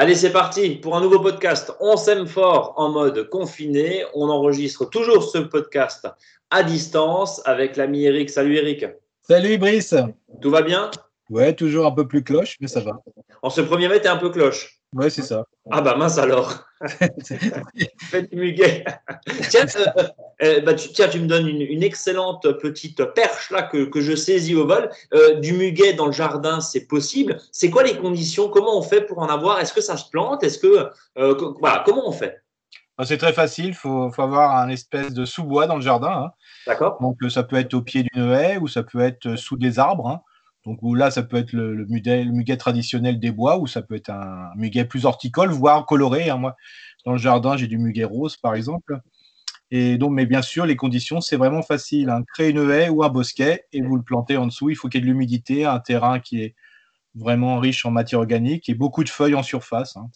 Allez, c'est parti pour un nouveau podcast. On s'aime fort en mode confiné. On enregistre toujours ce podcast à distance avec l'ami Eric. Salut Eric. Salut Brice. Tout va bien? Ouais, toujours un peu plus cloche, mais ça va. En ce premier mai, t'es un peu cloche. Ouais, c'est ça. Ah bah mince alors. Faites muguet. tiens, euh, euh, bah, tu, tiens, tu me donnes une, excellente petite perche là que, que je saisis au vol. Euh, du muguet dans le jardin, c'est possible. C'est quoi les conditions? Comment on fait pour en avoir? Est-ce que ça se plante? Est-ce que voilà, comment on fait? Bah, c'est très facile, il faut, faut, avoir un espèce de sous-bois dans le jardin. Hein. D'accord. Donc ça peut être au pied d'une haie ou ça peut être sous des arbres. Hein. Donc là, ça peut être le, muguet, traditionnel des bois ou ça peut être un muguet plus horticole, voire coloré. Hein. Moi, dans le jardin, j'ai du muguet rose, par exemple. Et donc, mais bien sûr, les conditions, c'est vraiment facile. Hein. Créer une haie ou un bosquet et vous le plantez en dessous. Il faut qu'il y ait de l'humidité, un terrain qui est vraiment riche en matière organique et beaucoup de feuilles en surface. Hein.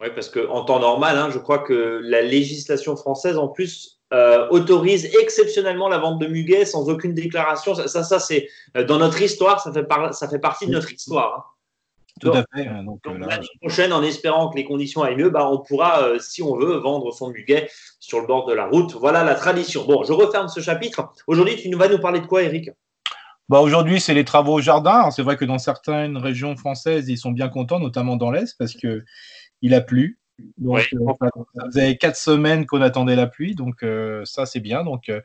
Oui, parce qu'en temps normal, je crois que la législation française, en plus, euh, autorise exceptionnellement la vente de muguet sans aucune déclaration. Ça, ça, c'est euh, dans notre histoire, ça fait, ça fait partie de notre histoire. Hein. Tout à fait. Hein, donc, euh, l'année prochaine, en espérant que les conditions aillent mieux, bah, on pourra, si on veut, vendre son muguet sur le bord de la route. Voilà la tradition. Bon, je referme ce chapitre. Aujourd'hui, tu vas nous parler de quoi, Eric? Bah aujourd'hui, c'est les travaux au jardin. C'est vrai que dans certaines régions françaises, ils sont bien contents, notamment dans l'Est, parce que il a plu. Donc, euh, ça faisait quatre semaines qu'on attendait la pluie, donc euh, ça c'est bien. Donc euh,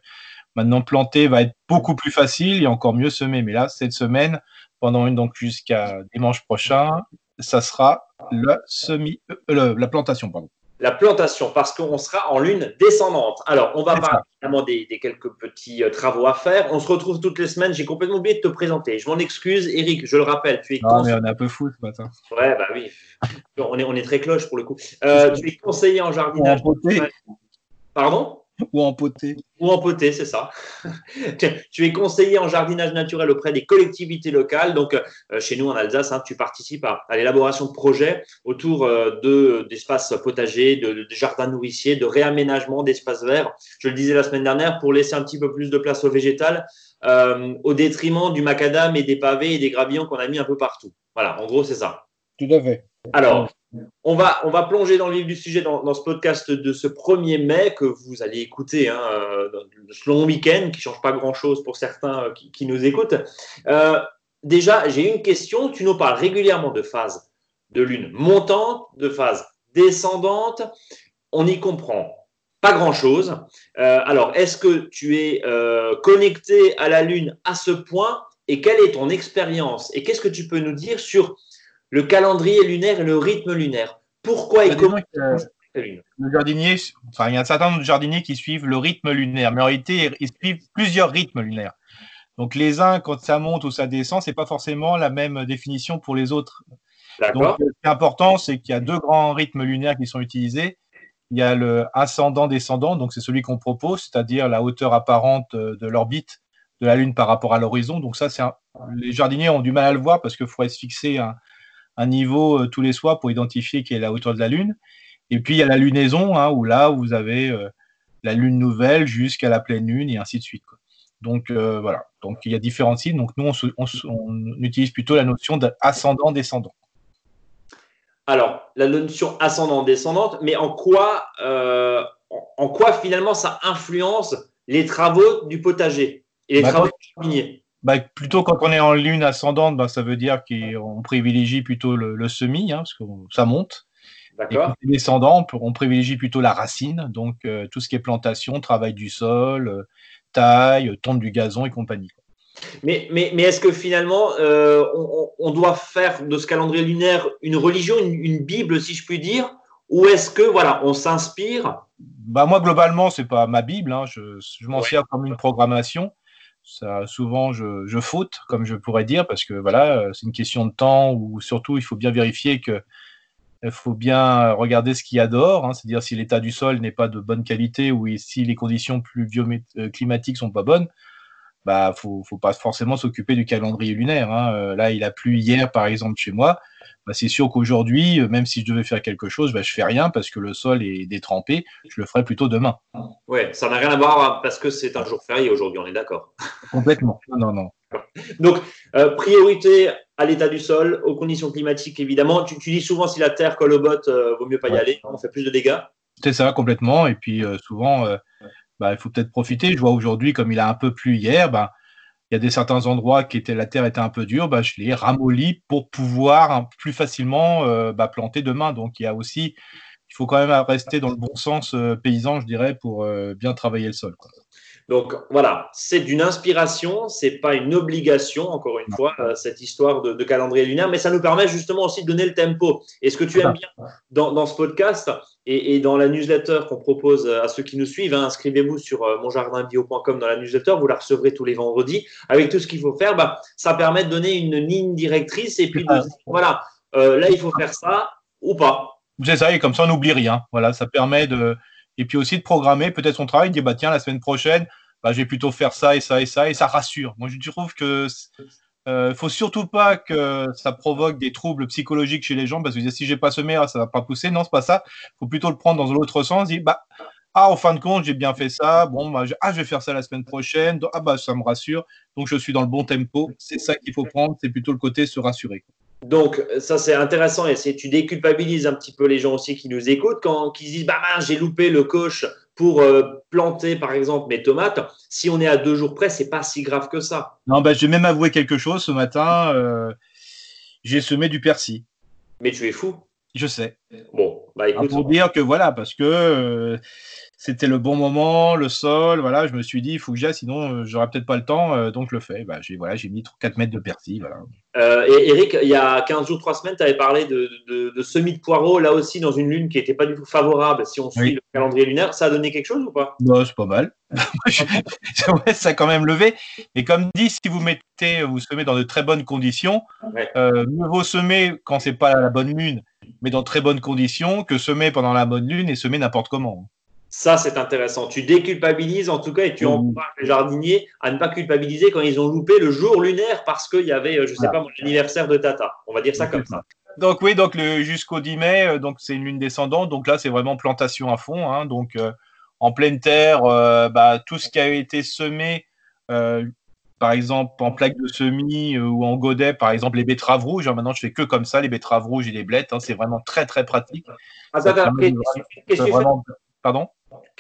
maintenant planter va être beaucoup plus facile et encore mieux semer. Mais là, cette semaine, pendant une donc jusqu'à dimanche prochain, ça sera la semi, la plantation, pardon la plantation, parce qu'on sera en lune descendante. Alors, on va parler évidemment des, quelques petits euh, travaux à faire. On se retrouve toutes les semaines. J'ai complètement oublié de te présenter. Je m'en excuse. Eric, je le rappelle, tu es Non, mais on est un peu fou ce matin. Ouais, bah oui. On est, on est très cloche pour le coup. Euh, tu es conseiller en jardinage. Pardon? Ou en poté. Ou en poté, c'est ça. tu es conseiller en jardinage naturel auprès des collectivités locales. Donc, euh, chez nous en Alsace, hein, tu participes à, l'élaboration de projets autour euh, d'espaces potagers, de, jardins nourriciers, de réaménagement d'espaces verts. Je le disais la semaine dernière, pour laisser un petit peu plus de place au végétal, euh, au détriment du macadam et des pavés et des gravillons qu'on a mis un peu partout. Voilà, en gros, c'est ça. Tout à fait. Alors, on va, on va plonger dans le vif du sujet dans, ce podcast de ce 1er mai que vous allez écouter hein, euh, ce long week-end qui change pas grand-chose pour certains euh, qui, nous écoutent. Euh, déjà, j'ai une question. Tu nous parles régulièrement de phase de lune montante, de phase descendante. On y comprend pas grand-chose. alors, est-ce que tu es connecté à la lune à ce point? Et quelle est ton expérience? Et qu'est-ce que tu peux nous dire sur le calendrier lunaire et le rythme lunaire. Pourquoi et bah, comment le jardinier, enfin, il y a un certain nombre de jardiniers qui suivent le rythme lunaire, mais en réalité, ils suivent plusieurs rythmes lunaires. Donc, les uns, quand ça monte ou ça descend, c'est pas forcément la même définition pour les autres. Donc, ce qui est important, c'est qu'il y a deux grands rythmes lunaires qui sont utilisés. Il y a le ascendant-descendant, donc c'est celui qu'on propose, c'est-à-dire la hauteur apparente de l'orbite de la Lune par rapport à l'horizon. Donc ça, c'est les jardiniers ont du mal à le voir parce qu'il faudrait se fixer un, un niveau euh, tous les soirs pour identifier quelle est la hauteur de la Lune. Et puis il y a la lunaison, hein, où là, vous avez euh, la Lune nouvelle jusqu'à la pleine Lune et ainsi de suite. Donc euh, voilà, donc il y a différents signes. Donc nous, on, utilise plutôt la notion d'ascendant-descendant. Alors, la notion ascendant-descendante, mais en quoi, en quoi finalement ça influence les travaux du potager et les bah, travaux du jardinier? Bah, plutôt quand on est en lune ascendante, bah, ça veut dire qu'on privilégie plutôt le, semis, hein, parce que ça monte. Et est descendant, on, privilégie plutôt la racine, donc euh, tout ce qui est plantation, travail du sol, euh, taille, tonte du gazon et compagnie. Mais, mais, mais est-ce que finalement, euh, on, doit faire de ce calendrier lunaire une religion, une, Bible, si je puis dire Ou est-ce que, voilà, on s'inspire? Bah Moi, globalement, ce n'est pas ma Bible. Hein, je, je m'en sers comme une programmation. Ça, souvent, je, je, faute, comme je pourrais dire, parce que voilà, euh, c'est une question de temps ou surtout, il faut bien vérifier que il faut bien regarder ce qu'il y a dehors, hein, c'est-à-dire si l'état du sol n'est pas de bonne qualité ou si les conditions pluvio-climatiques sont pas bonnes, bah faut, faut pas forcément s'occuper du calendrier lunaire. Hein. Euh, là, il a plu hier, par exemple, chez moi. Bah, c'est sûr qu'aujourd'hui, euh, même si je devais faire quelque chose, bah, je fais rien parce que le sol est détrempé. Je le ferai plutôt demain. Ouais, ça n'a rien à voir parce que c'est un jour férié aujourd'hui, on est d'accord. Complètement. Non, non. Donc, euh, priorité à l'état du sol, aux conditions climatiques évidemment. Tu, dis souvent si la terre colle au bottes, vaut mieux pas y aller, on fait plus de dégâts. C'est ça complètement. Et puis souvent, bah, il faut peut-être profiter. Je vois aujourd'hui, comme il a un peu plu hier, bah, il y a des certains endroits qui étaient la terre était un peu dure, bah, je les ramollis pour pouvoir plus facilement euh, bah, planter demain. Donc il y a aussi, il faut quand même rester dans le bon sens euh, paysan, je dirais, pour euh, bien travailler le sol. Donc voilà, c'est d'une inspiration, c'est pas une obligation, encore une fois, cette histoire de, calendrier lunaire, mais ça nous permet justement aussi de donner le tempo. Et ce que tu aimes bien dans ce podcast, et, dans la newsletter qu'on propose à ceux qui nous suivent, hein, inscrivez-vous sur euh, monjardinbio.com dans la newsletter, vous la recevrez tous les vendredis. Avec tout ce qu'il faut faire, bah, ça permet de donner une ligne directrice et puis de dire, voilà, euh, là il faut faire ça ou pas. C'est ça, et comme ça on n'oublie rien. Voilà, ça permet de. Et puis aussi de programmer peut-être son travail, dire bah tiens, la semaine prochaine, bah, je vais plutôt faire ça et ça et ça, et ça rassure. Moi je trouve que euh, faut surtout pas que ça provoque des troubles psychologiques chez les gens parce que si j'ai pas semé, ça va pas pousser. Non, c'est pas ça. Il faut plutôt le prendre dans l'autre sens. Dire, bah, ah, en fin de compte, j'ai bien fait ça. Bon, bah, je, ah, je vais faire ça la semaine prochaine. ah, bah, ça me rassure. Donc, je suis dans le bon tempo. C'est ça qu'il faut prendre. C'est plutôt le côté se rassurer. Donc, ça, c'est intéressant. Et tu déculpabilises un petit peu les gens aussi qui nous écoutent quand ils disent, bah, j'ai loupé le coach pour euh, planter, par exemple, mes tomates, si on est à deux jours près, c'est pas si grave que ça. Non, bah, j'ai même avoué quelque chose ce matin. Euh, j'ai semé du persil. Mais tu es fou. Je sais. Bon, bah écoute. Pour dire que voilà, parce que euh, c'était le bon moment, le sol, voilà, je me suis dit, il faut que j'aille, sinon j'aurais peut-être pas le temps, donc je le fais. Bah, j'ai voilà, mis 4 mètres de persil. Voilà. Euh, et Eric, il y a 15 jours, 3 semaines, tu avais parlé de, de, semis de poireaux, là aussi dans une lune qui n'était pas du tout favorable si on suit le calendrier lunaire. Ça a donné quelque chose ou pas? Non, c'est pas mal. ça a quand même levé. Et comme dit, si vous mettez, vous semez dans de très bonnes conditions, euh, mieux vaut semer quand c'est pas la bonne lune, mais dans très bonnes conditions, que semer pendant la bonne lune et semer n'importe comment. Ça, c'est intéressant. Tu déculpabilises en tout cas et tu encourages les jardiniers à ne pas culpabiliser quand ils ont loupé le jour lunaire parce qu'il y avait, euh, je ne sais pas, mon anniversaire de Tata. On va dire ça comme ça. Donc oui, donc jusqu'au 10 mai, euh, donc c'est une lune descendante. Donc là, c'est vraiment plantation à fond. Hein. donc euh, en pleine terre, bah, tout ce qui a été semé, par exemple en plaque de semis ou en godet, par exemple les betteraves rouges. Hein. maintenant, je fais que comme ça, les betteraves rouges et les blettes. Hein. c'est vraiment très très pratique. Ah, Pardon?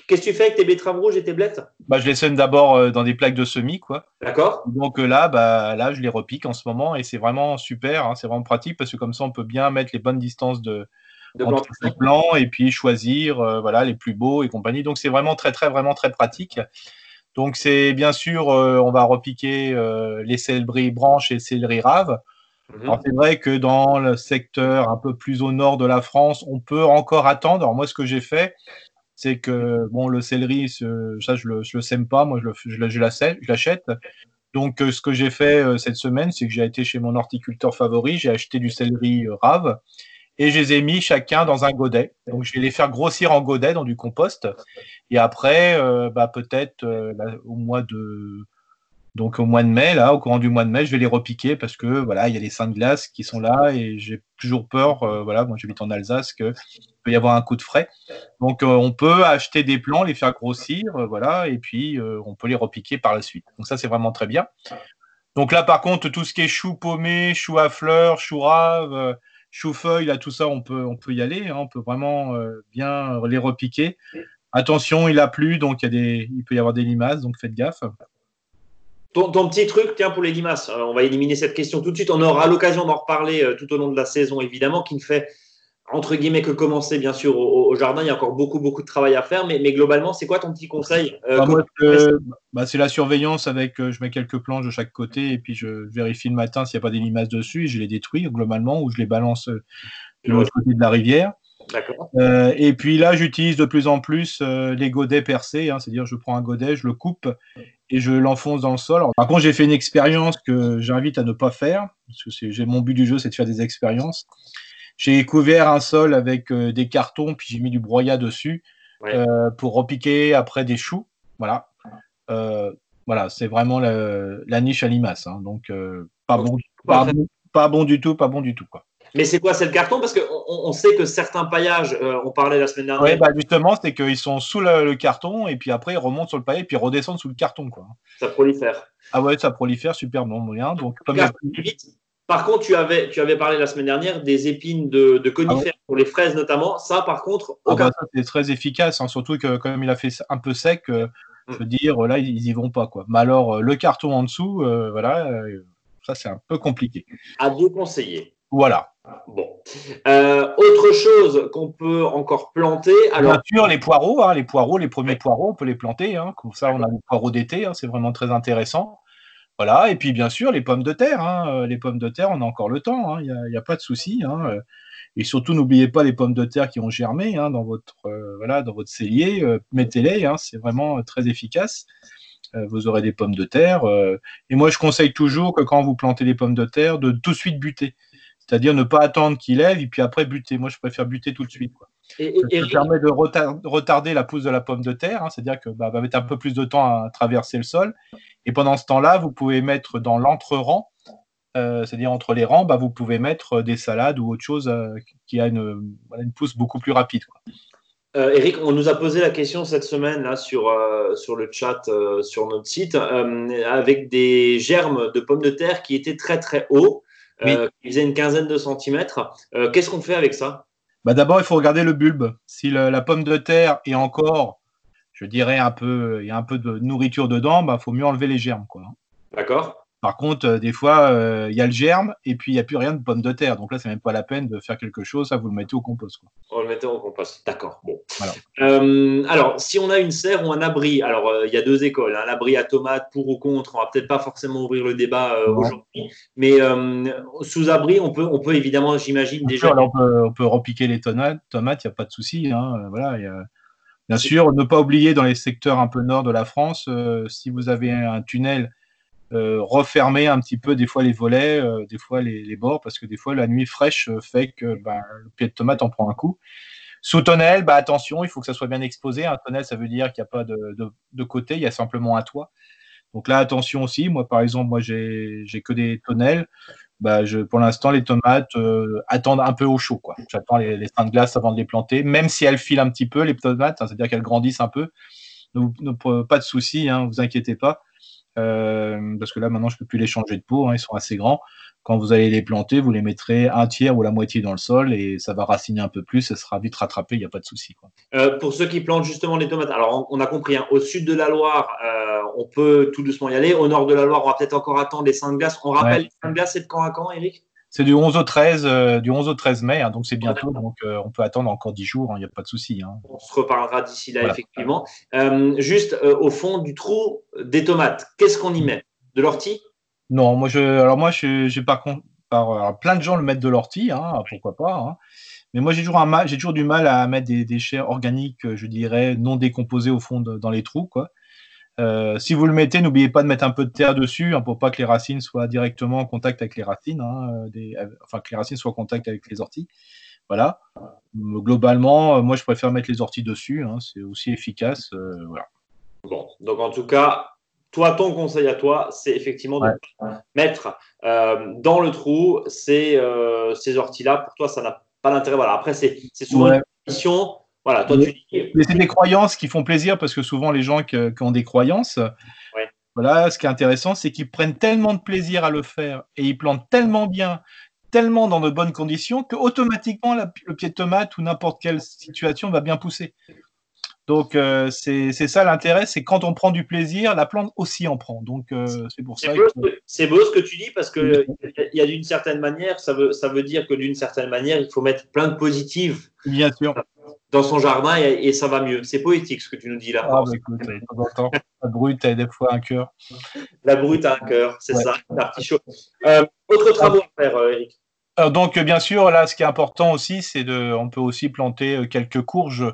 Qu'est-ce que tu fais avec tes betteraves rouges et tes blettes? Bah, Je les sème d'abord euh, dans des plaques de semis. quoi. D'accord. Donc euh, là, bah, là, je les repique en ce moment et c'est vraiment super. Hein, c'est vraiment pratique parce que comme ça, on peut bien mettre les bonnes distances de, de entre les plants et puis choisir euh, voilà, les plus beaux et compagnie. Donc c'est vraiment très, très, vraiment très pratique. Donc c'est bien sûr, on va repiquer les céleri branches et céleri raves. Mhm. Alors c'est vrai que dans le secteur un peu plus au nord de la France, on peut encore attendre. Alors moi, ce que j'ai fait, c'est que bon, le céleri, ça, je le, le sème pas, moi, je, le, je, l'achète. Donc, euh, ce que j'ai fait euh, cette semaine, c'est que j'ai été chez mon horticulteur favori, j'ai acheté du céleri euh, rave et je les ai mis chacun dans un godet. Donc, je vais les faire grossir en godet dans du compost. Et après, bah, peut-être au mois de donc au mois de mai, là, au courant du mois de mai, je vais les repiquer parce que voilà, il y a les seins de glace qui sont là et j'ai toujours peur, euh, voilà, moi j'habite en Alsace, qu'il peut y avoir un coup de frais. Donc euh, on peut acheter des plants, les faire grossir, euh, voilà, et puis on peut les repiquer par la suite. Donc ça c'est vraiment très bien. Donc là par contre, tout ce qui est chou paumé, chou à fleurs, chou rave, chou feuille, là tout ça on peut, on peut y aller, hein. on peut vraiment bien les repiquer. Attention, il a plu, donc y a des, il peut y avoir des limaces, donc faites gaffe. Ton, petit truc, tiens, pour les limaces, euh, on va éliminer cette question tout de suite. On aura l'occasion d'en reparler euh, tout au long de la saison, évidemment, qui ne fait, entre guillemets, que commencer, bien sûr, au, jardin. Il y a encore beaucoup, beaucoup de travail à faire. Mais, globalement, c'est quoi ton petit conseil euh, bah, bah, C'est la surveillance avec, je mets quelques planches de chaque côté et puis je vérifie le matin s'il n'y a pas des limaces dessus et je les détruis globalement ou je les balance de l'autre côté de la rivière. Euh, et puis là, j'utilise de plus en plus euh, les godets percés, hein, c'est-à-dire je prends un godet, je le coupe et je l'enfonce dans le sol. par contre, j'ai fait une expérience que j'invite à ne pas faire, parce que j'ai mon but du jeu, c'est de faire des expériences. J'ai couvert un sol avec euh, des cartons, puis j'ai mis du broyat dessus pour repiquer après des choux. Voilà. voilà, c'est vraiment la, niche à limaces. Hein. donc, pas, bon, pas, bon, pas bon du tout, pas bon du tout. Quoi. Mais c'est quoi, c'est le carton? Parce qu'on on sait que certains paillages, euh, on parlait la semaine dernière. Oui, bah justement, c'est qu'ils sont sous le, carton et puis après ils remontent sur le paillet et puis redescendent sous le carton. Quoi. Ça prolifère. Ah ouais, ça prolifère super bon moyen. Donc, comme. Par contre, tu avais, tu avais parlé la semaine dernière des épines de, conifères ah pour les fraises notamment. Ça, par contre, ah bah, c'est très efficace, hein, surtout que comme il a fait un peu sec, euh, je veux dire, là, ils y vont pas. Quoi. Mais alors, euh, le carton en dessous, euh, voilà, ça, c'est un peu compliqué. À déconseiller. Voilà. Bon. autre chose qu'on peut encore planter. Alors... Bien sûr, les poireaux, hein, les poireaux, les premiers poireaux, on peut les planter. Hein. Comme ça, on a les poireaux d'été, c'est vraiment très intéressant. Voilà, et puis bien sûr, les pommes de terre. Hein, euh, les pommes de terre, on a encore le temps, il hein, n'y a, pas de souci. Hein, euh. et surtout, n'oubliez pas les pommes de terre qui ont germé dans, votre, euh, voilà, dans votre cellier. Mettez-les, c'est vraiment très efficace. vous aurez des pommes de terre. et moi, je conseille toujours que quand vous plantez les pommes de terre, de tout de suite buter. C'est-à-dire ne pas attendre qu'il lève et puis après buter. Moi, je préfère buter tout de suite. Et, ça permet de retarder la pousse de la pomme de terre, c'est-à-dire que bah, va mettre un peu plus de temps à traverser le sol. Et pendant ce temps-là, vous pouvez mettre dans l'entre-rang, euh, c'est-à-dire entre les rangs, bah, vous pouvez mettre des salades ou autre chose euh, qui a une, pousse beaucoup plus rapide. Euh, Eric, on nous a posé la question cette semaine là, sur, sur le chat sur notre site, avec des germes de pommes de terre qui étaient très très hauts, qui faisaient une quinzaine de centimètres. Qu'est-ce qu'on fait avec ça? Bah D'abord, il faut regarder le bulbe. Si la pomme de terre est encore je dirais un peu, il y a un peu de nourriture dedans, il bah, faut mieux enlever les germes. D'accord. Par contre, euh, des fois, euh, il y a le germe et puis il n'y a plus rien de pomme de terre. Donc là, c'est même pas la peine de faire quelque chose. Ça, vous le mettez au compost. Quoi. On le mettez au compost. D'accord. Bon. Euh, alors, si on a une serre ou un abri, alors il y a deux écoles. Un abri à tomates pour ou contre. On va peut-être pas forcément ouvrir le débat aujourd'hui, mais sous abri, on peut, on peut évidemment, j'imagine déjà. on, peut, on peut repiquer les tomates. Tomates, il n'y a pas de souci. Hein. Voilà. Y a Bien sûr, ne pas oublier dans les secteurs un peu nord de la France, euh, si vous avez un tunnel, refermer un petit peu des fois les volets, euh, des fois les, bords, parce que des fois la nuit fraîche fait que ben, le pied de tomate en prend un coup. Sous tonnelle, bah, attention, il faut que ça soit bien exposé. Un tonnel, ça veut dire qu'il n'y a pas de, de, côté, il y a simplement un toit. Donc là, attention aussi. Moi, par exemple, moi, j'ai que des tonnelles. Bah, je, pour l'instant, les tomates euh, attendent un peu au chaud. J'attends les, les de glace avant de les planter, même si elles filent un petit peu, les tomates, hein, c'est-à-dire qu'elles grandissent un peu. pas de souci, hein, vous inquiétez pas. Euh, parce que là, maintenant, je ne peux plus les changer de peau, hein, ils sont assez grands. Quand vous allez les planter, vous les mettrez un tiers ou la moitié dans le sol et ça va raciner un peu plus, ça sera vite rattrapé, il n'y a pas de souci. Euh, pour ceux qui plantent justement les tomates, alors on, a compris, au sud de la Loire, on peut tout doucement y aller. Au nord de la Loire, on va peut-être encore attendre les saints de glace. On rappelle, les saints de glace, c'est de quand à quand, Eric c'est du 11 au 13, euh, du 11 au 13 mai, hein, donc c'est bientôt, donc euh, on peut attendre encore 10 jours, il hein, n'y a pas de souci. Hein. On se reparlera d'ici là, effectivement. Euh, juste au fond du trou des tomates, qu'est-ce qu'on y met? De l'ortie? Non, moi je, alors moi je, par contre, par, plein de gens le mettent de l'ortie, pourquoi pas. Mais moi j'ai toujours, j'ai toujours du mal à mettre des déchets organiques, je dirais, non décomposés au fond dans les trous, quoi. Euh, si vous le mettez, n'oubliez pas de mettre un peu de terre dessus hein, pour pas que les racines soient directement en contact avec les racines, hein, euh, euh, enfin que les racines soient en contact avec les orties. Voilà. Globalement, moi je préfère mettre les orties dessus, hein, c'est aussi efficace. voilà. Bon, donc en tout cas, toi, ton conseil à toi, c'est effectivement de mettre dans le trou ces, ces orties-là. Pour toi, ça n'a pas d'intérêt. Voilà. Après, c'est souvent une condition voilà, toi, tu Mais c'est des croyances qui font plaisir parce que souvent, les gens qui, ont des croyances, voilà, ce qui est intéressant, c'est qu'ils prennent tellement de plaisir à le faire et ils plantent tellement bien, tellement dans de bonnes conditions que automatiquement le pied de tomate ou n'importe quelle situation va bien pousser. Donc euh, c'est ça l'intérêt, c'est quand on prend du plaisir, la plante aussi en prend. Donc euh, c'est pour ça. C'est beau, ce que tu dis parce que il y a d'une certaine manière, ça veut ça veut dire que d'une certaine manière, il faut mettre plein de positives. Bien sûr dans son jardin et, ça va mieux. C'est poétique ce que tu nous dis là. Ah, bah, écoute, la brute a des fois un cœur. La brute a un cœur, c'est ça, l'artichaut. Euh, autre travaux à faire, euh, Eric Donc, bien sûr, là, ce qui est important aussi, c'est de. On peut aussi planter euh, quelques courges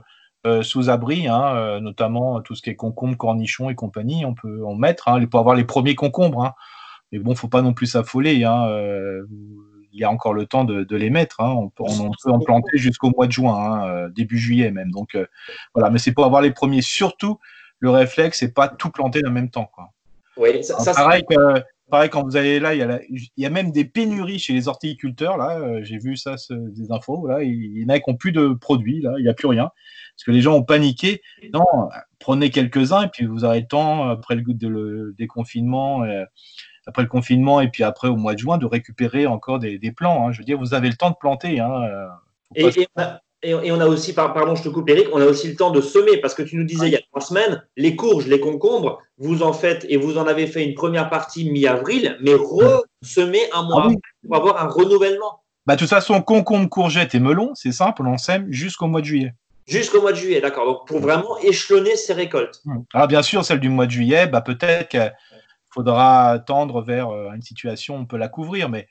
sous abri, hein, notamment tout ce qui est concombre, cornichons et compagnie. On peut en mettre hein, pour avoir les premiers concombres. Hein. Mais bon, faut pas non plus s'affoler. Hein, il y a encore le temps de, les mettre. Hein. On, peut, en planter jusqu'au mois de juin, hein, euh, début juillet même. Donc euh, voilà, mais c'est pour avoir les premiers. Surtout, le réflexe, c'est pas tout planter en même temps. Quoi. Oui, ça, pareil, que, pareil, quand vous allez là, il y, a il y a même des pénuries chez les horticulteurs. Là, euh, j'ai vu ça, des infos. Là, il y en a qui n'ont plus de produits. Là, il n'y a plus rien parce que les gens ont paniqué. Non, prenez quelques-uns et puis vous aurez le temps après le, le déconfinement. Après le confinement et puis après au mois de juin, de récupérer encore des, plants. Hein. Je veux dire, vous avez le temps de planter. Hein. Et, on a aussi, pardon, je te coupe Eric, on a aussi le temps de semer parce que tu nous disais il y a trois semaines, les courges, les concombres, vous en faites et vous en avez fait une première partie mi-avril, mais ressemer un mois ah pour avoir un renouvellement. Bah, de toute façon, concombre, courgettes et melon, c'est simple, on sème jusqu'au mois de juillet. Jusqu'au mois de juillet, d'accord. Donc pour vraiment échelonner ces récoltes. Alors ah, bien sûr, celle du mois de juillet, bah, peut-être faudra tendre vers euh, une situation, on peut la couvrir, mais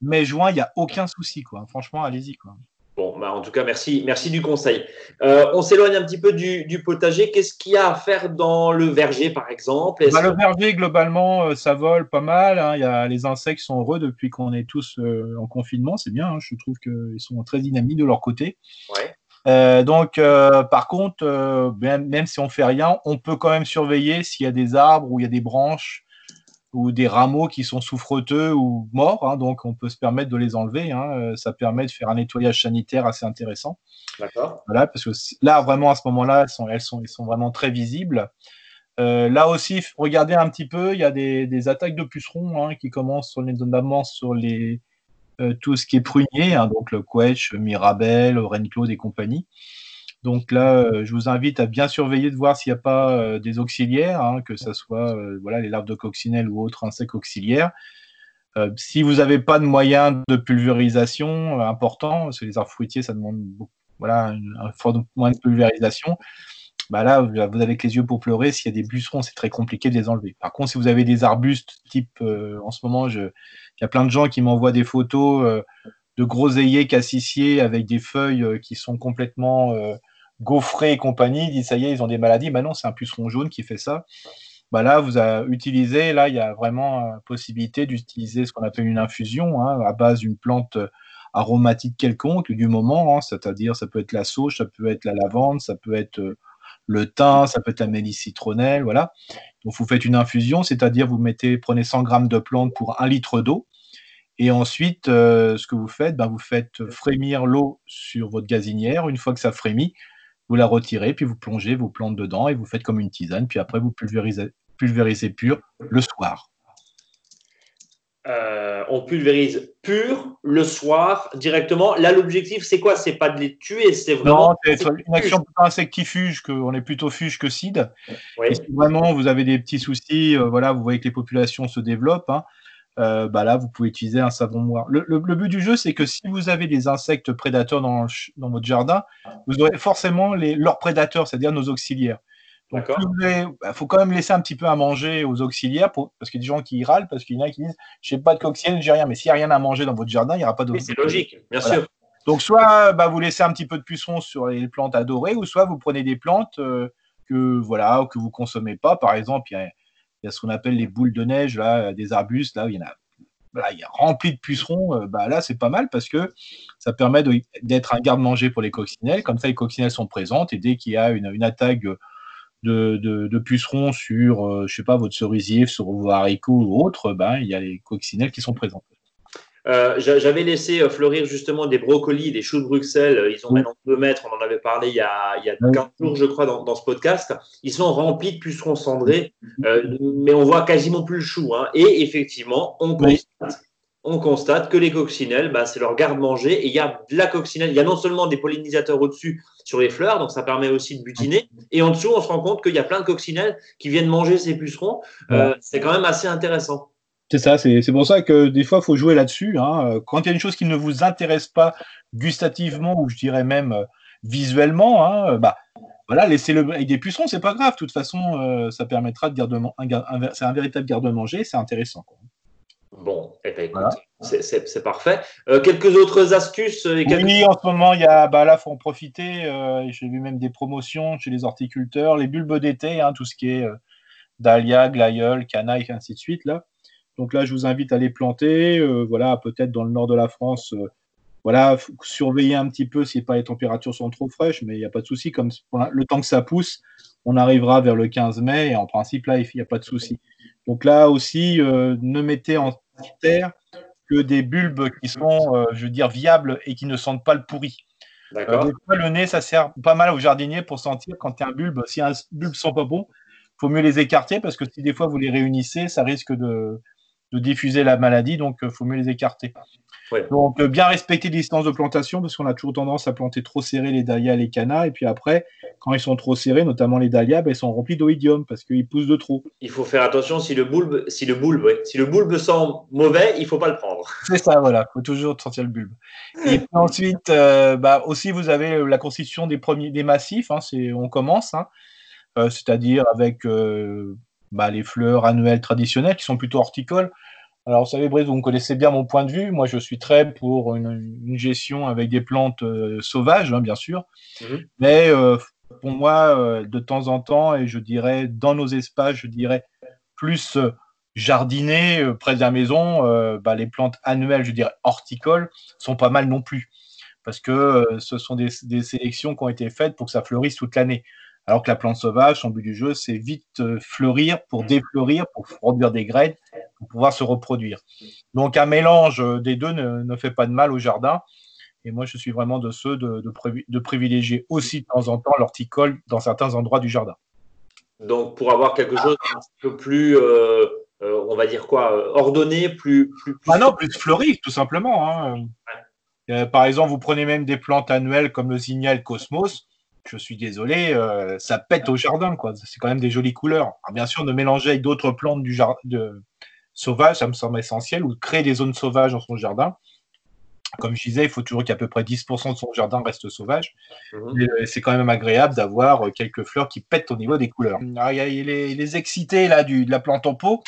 mai, juin, il n'y a aucun souci. Quoi. Franchement, allez-y. Quoi. Bon, bah en tout cas, merci, merci du conseil. Euh, on s'éloigne un petit peu du, potager. Qu'est-ce qu'il y a à faire dans le verger, par exemple? Bah, Le verger, globalement, euh, ça vole pas mal. Hein. Il y a, les insectes sont heureux depuis qu'on est tous euh, en confinement. C'est bien. Hein. Je trouve qu'ils sont très dynamiques de leur côté. donc, par contre, même, même, si on fait rien, on peut quand même surveiller s'il y a des arbres ou il y a des branches ou des rameaux qui sont souffreteux ou morts, hein, donc on peut se permettre de les enlever. Hein, euh, ça permet de faire un nettoyage sanitaire assez intéressant. D'accord. Voilà, parce que là, vraiment, à ce moment-là, elles sont, elles sont, elles sont vraiment très visibles. Euh, là aussi, regardez un petit peu, il y a des, attaques de pucerons hein, qui commencent sur les, notamment sur les, euh, tout ce qui est prunier, donc le quetch, Mirabelle, Renclaude et compagnie. Donc là, euh, je vous invite à bien surveiller de voir s'il n'y a pas euh, des auxiliaires, hein, que ce soit euh, voilà, les larves de coccinelle ou autres insectes auxiliaires. si vous n'avez pas de moyens de pulvérisation important, parce que les arbres fruitiers, ça demande voilà, un fort moins de pulvérisation, bah là, vous avez que les yeux pour pleurer. S'il y a des bucerons, c'est très compliqué de les enlever. Par contre, si vous avez des arbustes, type, en ce moment, il y a plein de gens qui m'envoient des photos de gros ailiers cassissiers avec des feuilles qui sont complètement Gaufré et compagnie disent ça y est, ils ont des maladies. Bah non, c'est un puceron jaune qui fait ça. Bah là, vous avez utilisé, là, il y a vraiment la possibilité d'utiliser ce qu'on appelle une infusion hein, à base d'une plante aromatique quelconque du moment, hein. c'est-à-dire ça peut être la sauge, ça peut être la lavande, ça peut être euh, le thym, ça peut être la mélisse citronnelle, voilà. Donc vous faites une infusion, c'est-à-dire vous mettez, prenez 100 grammes de plante pour un litre d'eau, et ensuite, euh, ce que vous faites, bah, vous faites frémir l'eau sur votre gazinière. Une fois que ça frémit, vous la retirez, puis vous plongez vos plantes dedans et vous faites comme une tisane, puis après vous pulvérisez, pulvérisez pur le soir. Euh, on pulvérise pur le soir directement. Là, l'objectif, c'est quoi? C'est pas de les tuer, c'est vraiment. Non, c'est une action plutôt insectifuge, que, on est plutôt fuge que cide. si vraiment vous avez des petits soucis, euh, voilà, vous voyez que les populations se développent, hein, euh, bah là, vous pouvez utiliser un savon noir. Le, but du jeu, c'est que si vous avez des insectes prédateurs dans, dans votre jardin, vous aurez forcément les, leurs prédateurs, c'est-à-dire nos auxiliaires. Donc, il bah, faut quand même laisser un petit peu à manger aux auxiliaires, parce qu'il y a des gens qui râlent, parce qu'il y en a qui disent Je n'ai pas de coccinelle, j'ai rien. Mais s'il n'y a rien à manger dans votre jardin, il n'y aura pas d'auxiliaire. C'est logique, bien sûr. Donc, soit bah, vous laissez un petit peu de pucerons sur les plantes adorées, ou soit vous prenez des plantes euh, que, voilà, que vous ne consommez pas. Par exemple, il y a il y a ce qu'on appelle les boules de neige, là, des arbustes, là, il y en a il y a rempli de pucerons, euh, bah là c'est pas mal parce que ça permet d'être un garde-manger pour les coccinelles. Comme ça, les coccinelles sont présentes et dès qu'il y a une, attaque de, pucerons sur, euh, je sais pas, votre cerisier, sur vos haricots ou autre, bah, il y a les coccinelles qui sont présentes. Euh, j'avais laissé euh, fleurir justement des brocolis, des choux de Bruxelles. Euh, ils ont maintenant 2 mètres. On en avait parlé il y a, il y a 15 jours, je crois, dans, ce podcast. Ils sont remplis de pucerons cendrés, mais on voit quasiment plus le chou. Hein. Et effectivement, on constate, on constate que les coccinelles, bah, c'est leur garde-manger. Et il y a de la coccinelle. Il y a non seulement des pollinisateurs au-dessus sur les fleurs, donc ça permet aussi de butiner. Et en dessous, on se rend compte qu'il y a plein de coccinelles qui viennent manger ces pucerons. c'est quand même assez intéressant. C'est ça, c'est pour ça que des fois, il faut jouer là-dessus. Hein. Quand il y a une chose qui ne vous intéresse pas gustativement, ou je dirais même euh, visuellement, hein, bah, voilà, laissez-le avec des pucerons, c'est pas grave. De toute façon, euh, ça permettra de garder un, c'est un véritable garde-manger, c'est intéressant. Bon, eh ben, c'est parfait. Euh, quelques autres astuces Oui, en ce moment, il y a, bah, là, faut en profiter. J'ai vu même des promotions chez les horticulteurs, les bulbes d'été, hein, tout ce qui est dahlia, glaïeul, canaille, ainsi de suite. Là. Donc là, je vous invite à les planter, euh, voilà, peut-être dans le nord de la France. Euh, voilà, surveiller un petit peu si pas les températures sont trop fraîches, mais il n'y a pas de souci. Comme le temps que ça pousse, on arrivera vers le 15 mai et en principe là, il n'y a pas de souci. Donc là aussi, euh, ne mettez en terre que des bulbes qui sont, je veux dire, viables et qui ne sentent pas le pourri. D'accord. le nez, ça sert pas mal aux jardiniers pour sentir quand un bulbe, si un bulbe sent pas bon, il faut mieux les écarter parce que si des fois vous les réunissez, ça risque de, de diffuser la maladie, donc il faut mieux les écarter. Donc, euh, bien respecter les distances de plantation, parce qu'on a toujours tendance à planter trop serré les dahlias et les cannas. Et puis après, quand ils sont trop serrés, notamment les dahlias, ben, ils sont remplis d'oïdium parce qu'ils poussent de trop. Il faut faire attention si le bulbe, si le bulbe, si le bulbe sent mauvais, il faut pas le prendre. C'est ça, voilà. Il faut toujours sentir le bulbe. Et puis ensuite, euh, bah, aussi, vous avez la constitution des premiers, des massifs. Hein, on commence, hein. euh, c'est-à-dire avec bah, les fleurs annuelles traditionnelles qui sont plutôt horticoles. Alors, vous savez, Brice, vous me connaissez bien mon point de vue. Moi, je suis très pour une, gestion avec des plantes euh, sauvages, hein, bien sûr. Mhm. Mais euh, pour moi, euh, de temps en temps, et je dirais dans nos espaces, je dirais plus jardiner près de la maison, bah, les plantes annuelles, je dirais horticoles, sont pas mal non plus. Parce que ce sont des, des, sélections qui ont été faites pour que ça fleurisse toute l'année. Alors que la plante sauvage, son but du jeu, c'est vite fleurir pour mm. défleurir, pour produire des graines, pour pouvoir se reproduire. Donc un mélange des deux ne, fait pas de mal au jardin. Et moi, je suis vraiment de ceux de, de, privilégier aussi de temps en temps l'horticole dans certains endroits du jardin. Donc pour avoir quelque chose un peu plus, euh, euh, on va dire quoi, euh, ordonné, plus... plus, Ah non, plus fleuri, tout simplement. Hein. par exemple, vous prenez même des plantes annuelles comme le signal Cosmos je suis désolé, euh, ça pète au jardin, quoi. C'est quand même des jolies couleurs. bien sûr, de mélanger avec d'autres plantes du jardin de... sauvages, ça me semble essentiel, ou de créer des zones sauvages dans son jardin comme je disais, il faut toujours qu'à peu près 10% de son jardin reste sauvage. Mhm. Euh, c'est quand même agréable d'avoir euh, quelques fleurs qui pètent au niveau des couleurs. il y a les, excités là, du, de la plante en pot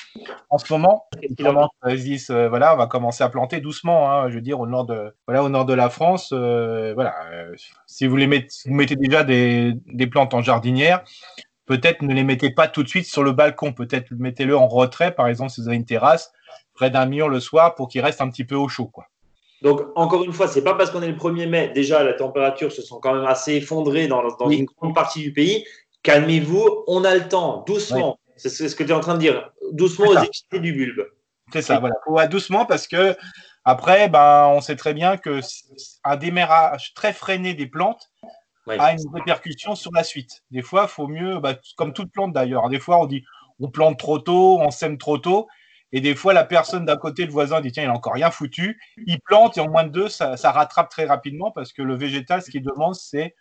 en ce moment. Ils disent euh, voilà, on va commencer à planter doucement. Hein, je veux dire, au nord de, voilà, au nord de la France. voilà, si vous, les mettez, vous mettez déjà des, des plantes en jardinière, peut-être ne les mettez pas tout de suite sur le balcon. Peut-être mettez-le en retrait, par exemple, si vous avez une terrasse, près d'un mur le soir pour qu'il reste un petit peu au chaud. Quoi. Donc, encore une fois, c'est pas parce qu'on est le 1er mai, déjà la température se sent quand même assez effondrée dans, une grande partie du pays. Calmez-vous, on a le temps, doucement. C'est ce que tu es en train de dire. Doucement aux excités du bulbe. C'est ça, voilà. Ouais, doucement parce que après, ben, on sait très bien que un démarrage très freiné des plantes a une répercussion sur la suite. Des fois, il faut mieux, bah, comme toute plante d'ailleurs, des fois on dit on plante trop tôt, on sème trop tôt. Et des fois, la personne d'à côté, le voisin, dit tiens, il n'a encore rien foutu. Il plante et en moins de deux, ça, rattrape très rapidement parce que le végétal, ce qu'il demande, c'est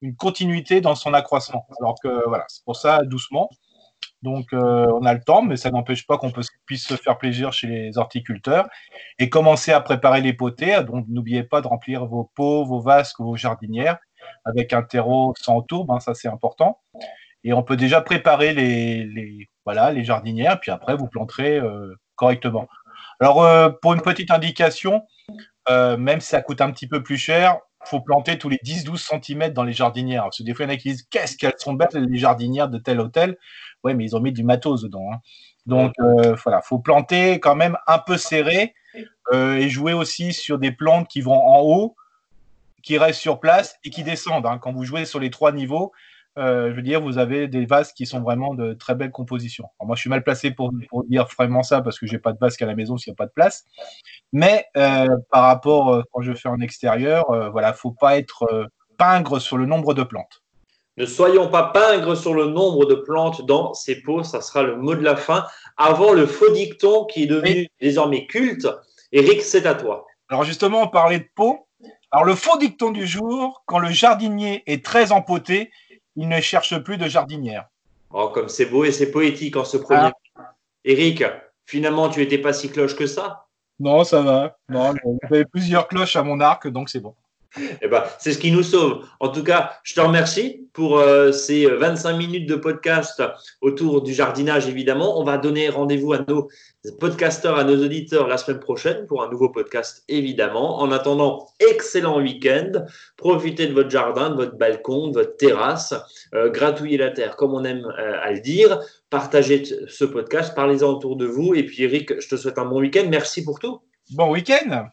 une continuité dans son accroissement. Alors que voilà, c'est pour ça doucement. Donc euh, on a le temps, mais ça n'empêche pas qu'on puisse se faire plaisir chez les horticulteurs et commencer à préparer les potées. Donc n'oubliez pas de remplir vos pots, vos vasques, vos jardinières avec un terreau sans tourbe, hein, ça c'est important. Et on peut déjà préparer les, voilà, les jardinières, puis après, vous planterez euh, correctement. Alors, euh, pour une petite indication, euh, même si ça coûte un petit peu plus cher, faut planter tous les 10-12 cm dans les jardinières. Parce que des fois, il y en a qui disent Qu'est-ce qu'elles sont belles, les jardinières de tel hôtel Ouais, mais ils ont mis du matos dedans. Hein. Donc, voilà, il faut planter quand même un peu serré et jouer aussi sur des plantes qui vont en haut, qui restent sur place et qui descendent. Hein. Quand vous jouez sur les trois niveaux, euh, je veux dire, vous avez des vases qui sont vraiment de très belles compositions. moi, je suis mal placé pour, dire vraiment ça parce que j'ai pas de vasque à la maison s'il n'y a pas de place. Mais euh, par rapport euh, quand je fais en extérieur, voilà, faut pas être pingre sur le nombre de plantes. Ne soyons pas pingres sur le nombre de plantes dans ces pots, ça sera le mot de la fin. Avant le faux dicton qui est devenu désormais culte, Eric, c'est à toi. Alors justement, on parlait de pots. Alors le faux dicton du jour, quand le jardinier est très empoté, il ne cherche plus de jardinière. Oh, comme c'est beau et c'est poétique en ce premier. Eric, finalement, tu étais pas si cloche que ça? Non, ça va. Non, j'avais plusieurs cloches à mon arc, donc c'est bon. Eh ben, c'est ce qui nous sauve. En tout cas, je te remercie pour euh, ces 25 minutes de podcast autour du jardinage, évidemment. On va donner rendez-vous à nos podcasteurs, à nos auditeurs la semaine prochaine pour un nouveau podcast, évidemment. En attendant, excellent week-end. Profitez de votre jardin, de votre balcon, de votre terrasse. Euh, gratouillez la terre, comme on aime euh, à le dire. Partagez ce podcast, parlez-en autour de vous. Et puis, Eric, je te souhaite un bon week-end. Merci pour tout. Bon week-end.